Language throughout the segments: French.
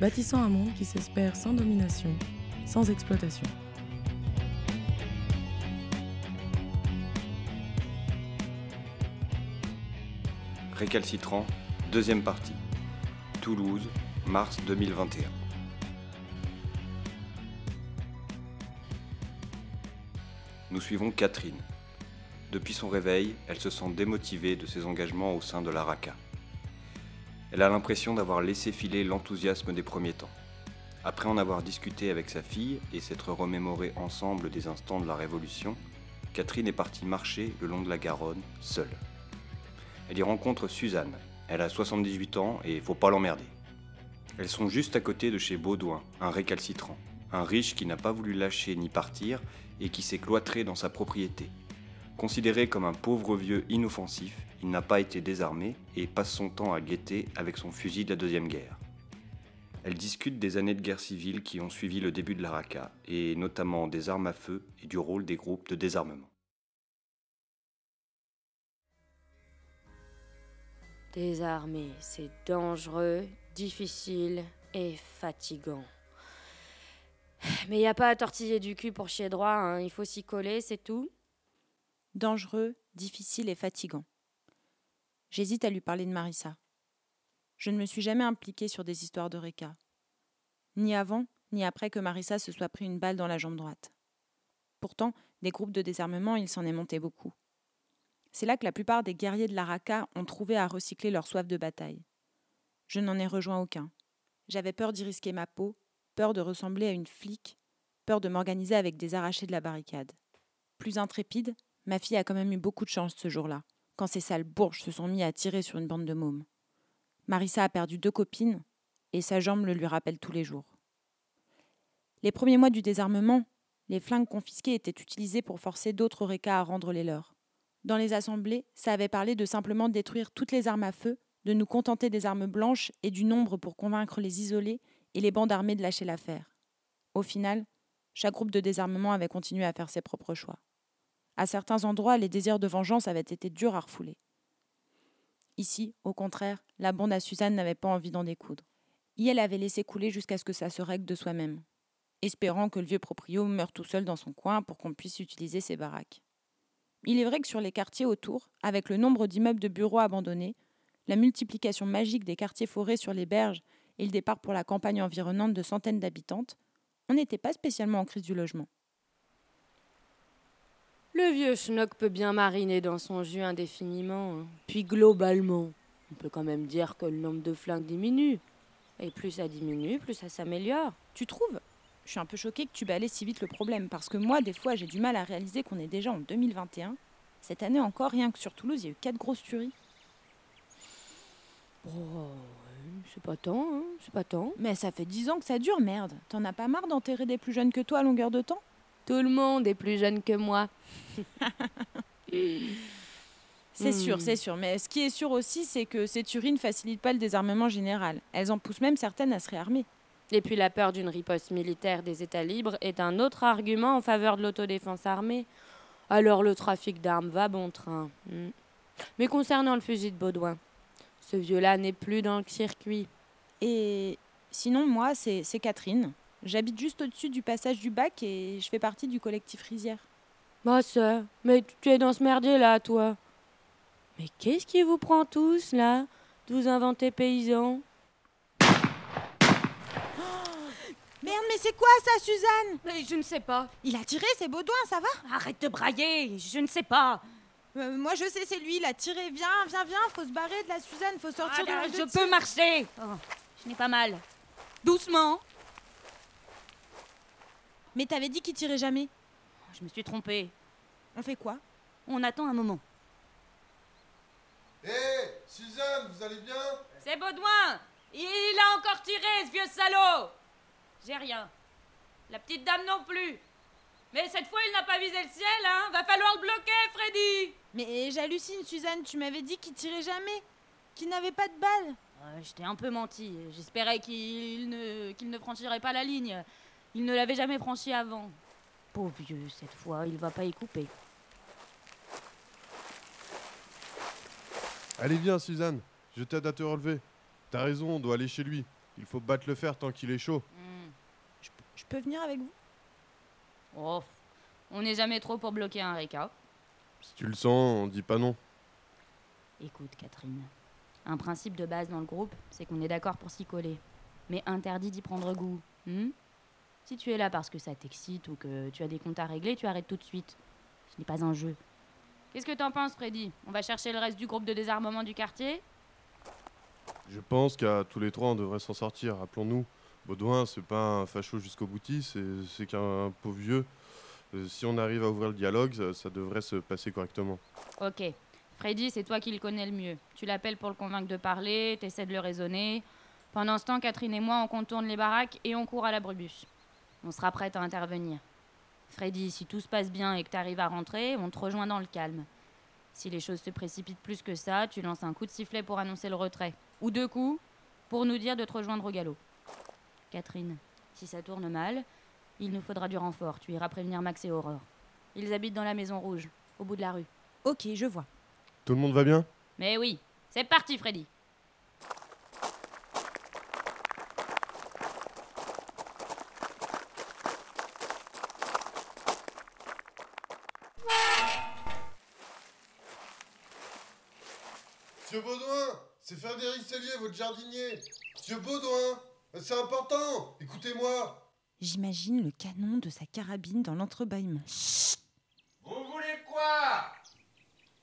bâtissant un monde qui s'espère sans domination, sans exploitation. Récalcitrant, deuxième partie. Toulouse, mars 2021. Nous suivons Catherine. Depuis son réveil, elle se sent démotivée de ses engagements au sein de la RACA. Elle a l'impression d'avoir laissé filer l'enthousiasme des premiers temps. Après en avoir discuté avec sa fille et s'être remémoré ensemble des instants de la Révolution, Catherine est partie marcher le long de la Garonne, seule. Elle y rencontre Suzanne. Elle a 78 ans et faut pas l'emmerder. Elles sont juste à côté de chez Baudouin, un récalcitrant, un riche qui n'a pas voulu lâcher ni partir et qui s'est cloîtré dans sa propriété. Considéré comme un pauvre vieux inoffensif, il n'a pas été désarmé et passe son temps à guetter avec son fusil de la Deuxième Guerre. Elle discute des années de guerre civile qui ont suivi le début de l'Araka, et notamment des armes à feu et du rôle des groupes de désarmement. Désarmer, c'est dangereux, difficile et fatigant. Mais il n'y a pas à tortiller du cul pour chier droit, hein. il faut s'y coller, c'est tout. Dangereux, difficile et fatigant. J'hésite à lui parler de Marissa. Je ne me suis jamais impliquée sur des histoires de Reka. Ni avant, ni après que Marissa se soit pris une balle dans la jambe droite. Pourtant, des groupes de désarmement, il s'en est monté beaucoup. C'est là que la plupart des guerriers de l'Araka ont trouvé à recycler leur soif de bataille. Je n'en ai rejoint aucun. J'avais peur d'y risquer ma peau, peur de ressembler à une flic, peur de m'organiser avec des arrachés de la barricade. Plus intrépide, ma fille a quand même eu beaucoup de chance ce jour-là, quand ces sales bourges se sont mis à tirer sur une bande de mômes. Marissa a perdu deux copines, et sa jambe le lui rappelle tous les jours. Les premiers mois du désarmement, les flingues confisquées étaient utilisées pour forcer d'autres récas à rendre les leurs. Dans les assemblées, ça avait parlé de simplement détruire toutes les armes à feu, de nous contenter des armes blanches et du nombre pour convaincre les isolés et les bandes armées de lâcher l'affaire. Au final, chaque groupe de désarmement avait continué à faire ses propres choix. À certains endroits, les désirs de vengeance avaient été durs à refouler. Ici, au contraire, la bande à Suzanne n'avait pas envie d'en découdre. Y elle avait laissé couler jusqu'à ce que ça se règle de soi-même, espérant que le vieux proprio meure tout seul dans son coin pour qu'on puisse utiliser ses baraques. Il est vrai que sur les quartiers autour, avec le nombre d'immeubles de bureaux abandonnés, la multiplication magique des quartiers forêts sur les berges et le départ pour la campagne environnante de centaines d'habitantes, on n'était pas spécialement en crise du logement. Le vieux schnock peut bien mariner dans son jus indéfiniment. hein. Puis globalement, on peut quand même dire que le nombre de flingues diminue. Et plus ça diminue, plus ça s'améliore. Tu trouves? Je suis un peu choquée que tu balayes si vite le problème, parce que moi, des fois, j'ai du mal à réaliser qu'on est déjà en 2021. Cette année encore, rien que sur Toulouse, il y a eu quatre grosses tueries. Oh, c'est pas tant, hein, c'est pas tant. Mais ça fait dix ans que ça dure, merde. T'en as pas marre d'enterrer des plus jeunes que toi à longueur de temps? Tout le monde est plus jeune que moi. C'est Hmm. sûr, c'est sûr. Mais ce qui est sûr aussi, c'est que ces tueries ne facilitent pas le désarmement général. Elles en poussent même certaines à se réarmer. Et puis la peur d'une riposte militaire des États libres est un autre argument en faveur de l'autodéfense armée. Alors le trafic d'armes va bon train. Hmm. Mais concernant le fusil de Baudouin, ce vieux-là n'est plus dans le circuit. Et sinon, moi, c'est Catherine. J'habite juste au-dessus du passage du bac et je fais partie du collectif Rizière. Bah ça, mais tu es dans ce merdier là, toi. Mais qu'est-ce qui vous prend tous là de vous inventer paysans Merde, mais c'est quoi ça, Suzanne? Mais je ne sais pas. Il a tiré, c'est Baudouin, ça va? Arrête de brailler, je ne sais pas. Euh, Moi, je sais, c'est lui, il a tiré. Viens, viens, viens, faut se barrer de la Suzanne, faut sortir Ah, de je de peux marcher. Oh, je n'ai pas mal. Doucement. Mais t'avais dit qu'il tirait jamais. Je me suis trompée. On fait quoi? On attend un moment. Hé, Suzanne, vous allez bien? C'est Baudouin Il a encore tiré, ce vieux salaud J'ai rien. La petite dame non plus. Mais cette fois, il n'a pas visé le ciel, hein Va falloir le bloquer, Freddy Mais j'hallucine, Suzanne, tu m'avais dit qu'il tirait jamais, qu'il n'avait pas de balles. Euh, Je t'ai un peu menti. J'espérais qu'il ne, qu'il ne franchirait pas la ligne. Il ne l'avait jamais franchi avant. Pauvre vieux, cette fois, il va pas y couper. Allez, viens, Suzanne. Je t'aide à te relever. T'as raison, on doit aller chez lui. Il faut battre le fer tant qu'il est chaud. Hmm. Je peux venir avec vous? Oh, on n'est jamais trop pour bloquer un Reka. Si tu le sens, on dit pas non. Écoute, Catherine. Un principe de base dans le groupe, c'est qu'on est d'accord pour s'y coller. Mais interdit d'y prendre goût. hmm? Si tu es là parce que ça t'excite ou que tu as des comptes à régler, tu arrêtes tout de suite. Ce n'est pas un jeu. Qu'est-ce que t'en penses, Freddy? On va chercher le reste du groupe de désarmement du quartier? Je pense qu'à tous les trois, on devrait s'en sortir. Rappelons-nous, Baudouin, c'est pas un facho jusqu'au bouti, c'est qu'un pauvre vieux. Euh, si on arrive à ouvrir le dialogue, ça, ça devrait se passer correctement. Ok. Freddy, c'est toi qui le connais le mieux. Tu l'appelles pour le convaincre de parler, t'essaies de le raisonner. Pendant ce temps, Catherine et moi, on contourne les baraques et on court à la Brubus. On sera prête à intervenir. Freddy, si tout se passe bien et que t'arrives à rentrer, on te rejoint dans le calme. Si les choses se précipitent plus que ça, tu lances un coup de sifflet pour annoncer le retrait. Ou deux coups, pour nous dire de te rejoindre au galop. Catherine, si ça tourne mal, il nous faudra du renfort. Tu iras prévenir Max et Aurore. Ils habitent dans la maison rouge, au bout de la rue. Ok, je vois. Tout le monde va bien? Mais oui, c'est parti, Freddy. Monsieur Baudouin, c'est Frédéric Cellier, votre jardinier. Monsieur Baudouin, c'est important. Écoutez-moi. J'imagine le canon de sa carabine dans l'entrebâillement. Vous voulez quoi?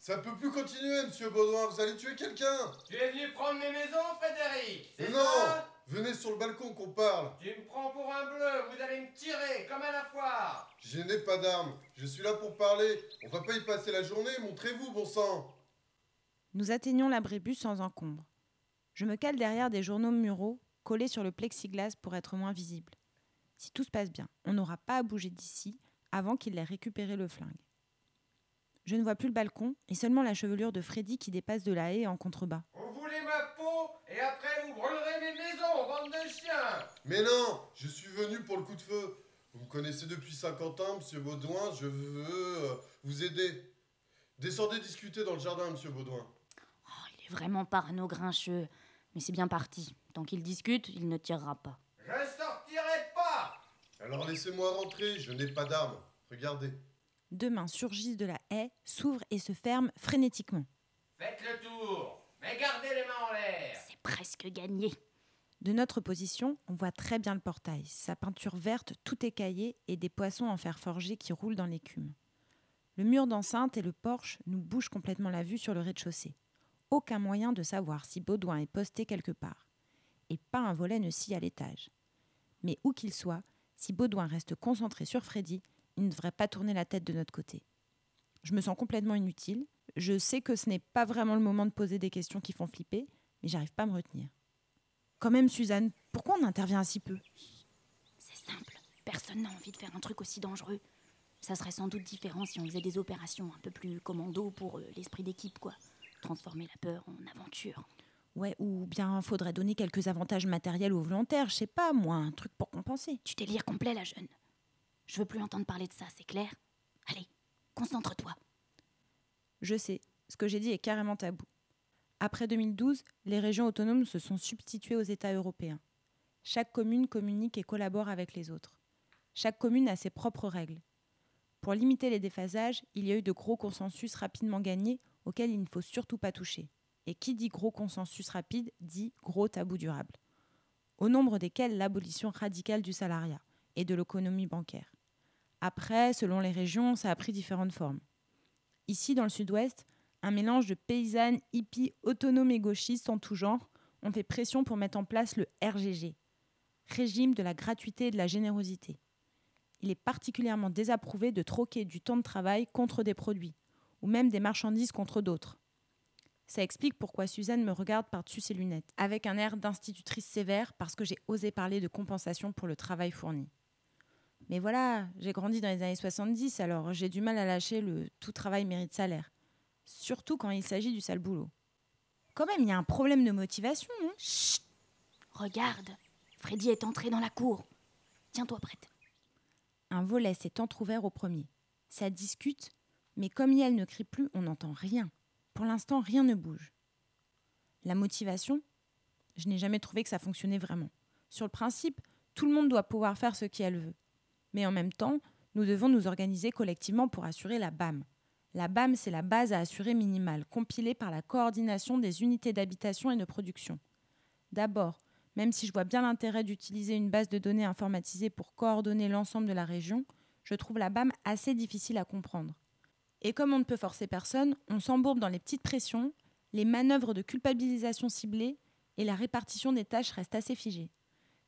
Ça peut plus continuer, monsieur Baudouin. Vous allez tuer quelqu'un. Tu es venu prendre mes maisons, Frédéric C'est Non ça? Venez sur le balcon qu'on parle. Tu me prends pour un bleu, vous allez me tirer, comme à la foire Je n'ai pas d'armes. Je suis là pour parler. On va pas y passer la journée. Montrez-vous, bon sang. Nous atteignons l'abrébus sans encombre. Je me cale derrière des journaux muraux collés sur le plexiglas pour être moins visible. Si tout se passe bien, on n'aura pas à bouger d'ici avant qu'il ait récupéré le flingue. Je ne vois plus le balcon et seulement la chevelure de Freddy qui dépasse de la haie en contrebas. Vous voulez ma peau, et après vous brûlerez mes maisons, bande de chiens Mais non, je suis venu pour le coup de feu. Vous me connaissez depuis 50 ans, monsieur Baudouin. Je veux euh, vous aider. Descendez discuter dans le jardin, monsieur Baudouin. Vraiment parano grincheux. Mais c'est bien parti. Tant qu'il discute, il ne tirera pas. Je sortirai pas Alors laissez-moi rentrer. Je n'ai pas d'armes. Regardez. Deux mains surgissent de la haie, s'ouvrent et se ferment frénétiquement. Faites le tour, mais gardez les mains en l'air C'est presque gagné. De notre position, on voit très bien le portail, sa peinture verte tout écaillée et des poissons en fer forgé qui roulent dans l'écume. Le mur d'enceinte et le porche nous bouchent complètement la vue sur le rez-de-chaussée. Aucun moyen de savoir si Baudouin est posté quelque part. Et pas un volet ne scie à l'étage. Mais où qu'il soit, si Baudouin reste concentré sur Freddy, il ne devrait pas tourner la tête de notre côté. Je me sens complètement inutile. Je sais que ce n'est pas vraiment le moment de poser des questions qui font flipper, mais j'arrive pas à me retenir. Quand même, Suzanne, pourquoi on intervient si peu? C'est simple. Personne n'a envie de faire un truc aussi dangereux. Ça serait sans doute différent si on faisait des opérations un peu plus commando pour euh, l'esprit d'équipe, quoi. Transformer la peur en aventure. Ouais, ou bien faudrait donner quelques avantages matériels aux volontaires, je sais pas, moi, un truc pour compenser. Tu délires complet, la jeune. Je veux plus entendre parler de ça, c'est clair? Allez, concentre-toi. Je sais, ce que j'ai dit est carrément tabou. Après 2012, les régions autonomes se sont substituées aux États européens. Chaque commune communique et collabore avec les autres. Chaque commune a ses propres règles. Pour limiter les déphasages, il y a eu de gros consensus rapidement gagnés auxquels il ne faut surtout pas toucher. Et qui dit gros consensus rapide dit gros tabou durable. Au nombre desquels l'abolition radicale du salariat et de l'économie bancaire. Après, selon les régions, ça a pris différentes formes. Ici, dans le sud-ouest, un mélange de paysannes, hippies, autonomes et gauchistes en tout genre ont fait pression pour mettre en place le RGG, régime de la gratuité et de la générosité. Il est particulièrement désapprouvé de troquer du temps de travail contre des produits, ou même des marchandises contre d'autres. Ça explique pourquoi Suzanne me regarde par-dessus ses lunettes, avec un air d'institutrice sévère parce que j'ai osé parler de compensation pour le travail fourni. Mais voilà, j'ai grandi dans les années 70, alors j'ai du mal à lâcher le tout travail mérite salaire. Surtout quand il s'agit du sale boulot. Quand même, il y a un problème de motivation, non? Chut Regarde, Freddy est entré dans la cour. Tiens-toi prête. Un volet s'est entr'ouvert au premier. Ça discute, mais comme Yael ne crie plus, on n'entend rien. Pour l'instant, rien ne bouge. La motivation Je n'ai jamais trouvé que ça fonctionnait vraiment. Sur le principe, tout le monde doit pouvoir faire ce qu'elle veut. Mais en même temps, nous devons nous organiser collectivement pour assurer la BAM. La BAM, c'est la base à assurer minimale, compilée par la coordination des unités d'habitation et de production. D'abord, même si je vois bien l'intérêt d'utiliser une base de données informatisée pour coordonner l'ensemble de la région, je trouve la BAM assez difficile à comprendre. Et comme on ne peut forcer personne, on s'embourbe dans les petites pressions, les manœuvres de culpabilisation ciblées et la répartition des tâches reste assez figée.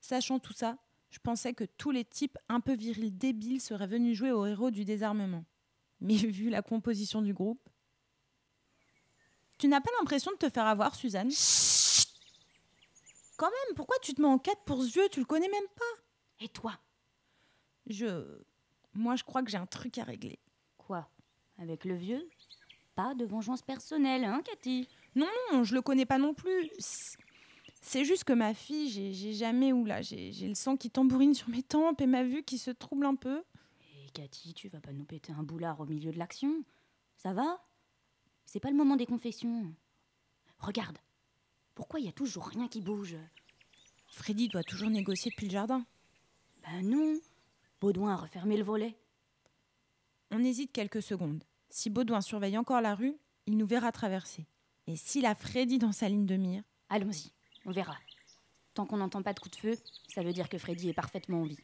Sachant tout ça, je pensais que tous les types un peu virils débiles seraient venus jouer au héros du désarmement. Mais vu la composition du groupe. Tu n'as pas l'impression de te faire avoir, Suzanne? Quand même, pourquoi tu te mets en quête pour ce vieux Tu le connais même pas. Et toi? Je. Moi, je crois que j'ai un truc à régler. Quoi? Avec le vieux Pas de vengeance personnelle, hein, Cathy? Non, non, je le connais pas non plus. C'est juste que ma fille, j'ai jamais ou là, j'ai le sang qui tambourine sur mes tempes et ma vue qui se trouble un peu. Et Cathy, tu vas pas nous péter un boulard au milieu de l'action Ça va? C'est pas le moment des confessions. Regarde, pourquoi il y a toujours rien qui bouge? Freddy doit toujours négocier depuis le jardin. Ben non, Baudouin a refermé le volet. On hésite quelques secondes. Si Baudouin surveille encore la rue, il nous verra traverser. Et s'il a Freddy dans sa ligne de mire? Allons-y, on verra. Tant qu'on n'entend pas de coup de feu, ça veut dire que Freddy est parfaitement en vie.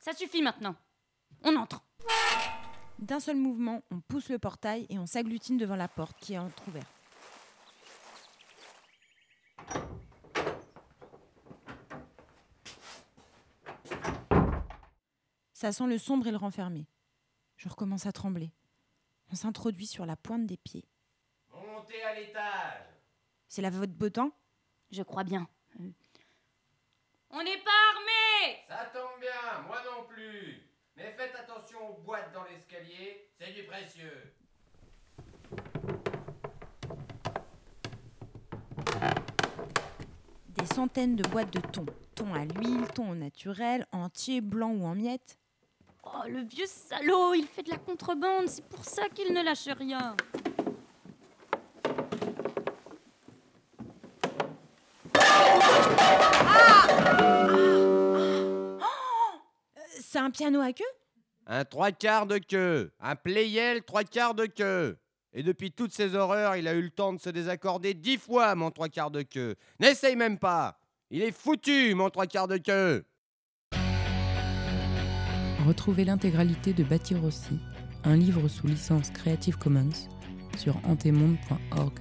Ça suffit maintenant. On entre. D'un seul mouvement, on pousse le portail et on s'agglutine devant la porte qui est entr'ouverte. Ça sent le sombre et le renfermé. Je recommence à trembler. On s'introduit sur la pointe des pieds. Montez à l'étage. C'est la voix de Botan Je crois bien. Euh, On n'est pas armés Ça tombe bien, moi non plus. Mais faites attention aux boîtes dans l'escalier, c'est du précieux. Des centaines de boîtes de thon. Thon à l'huile, thon au naturel, entier, blanc ou en miettes. Oh, le vieux salaud, il fait de la contrebande, c'est pour ça qu'il ne lâche rien. C'est un piano à queue? Un trois quarts de queue, un playel trois quarts de queue. Et depuis toutes ces horreurs, il a eu le temps de se désaccorder dix fois, mon trois quarts de queue. N'essaye même pas. Il est foutu, mon trois quarts de queue. Retrouvez l'intégralité de Bâtir aussi, un livre sous licence Creative Commons, sur antemonde.org.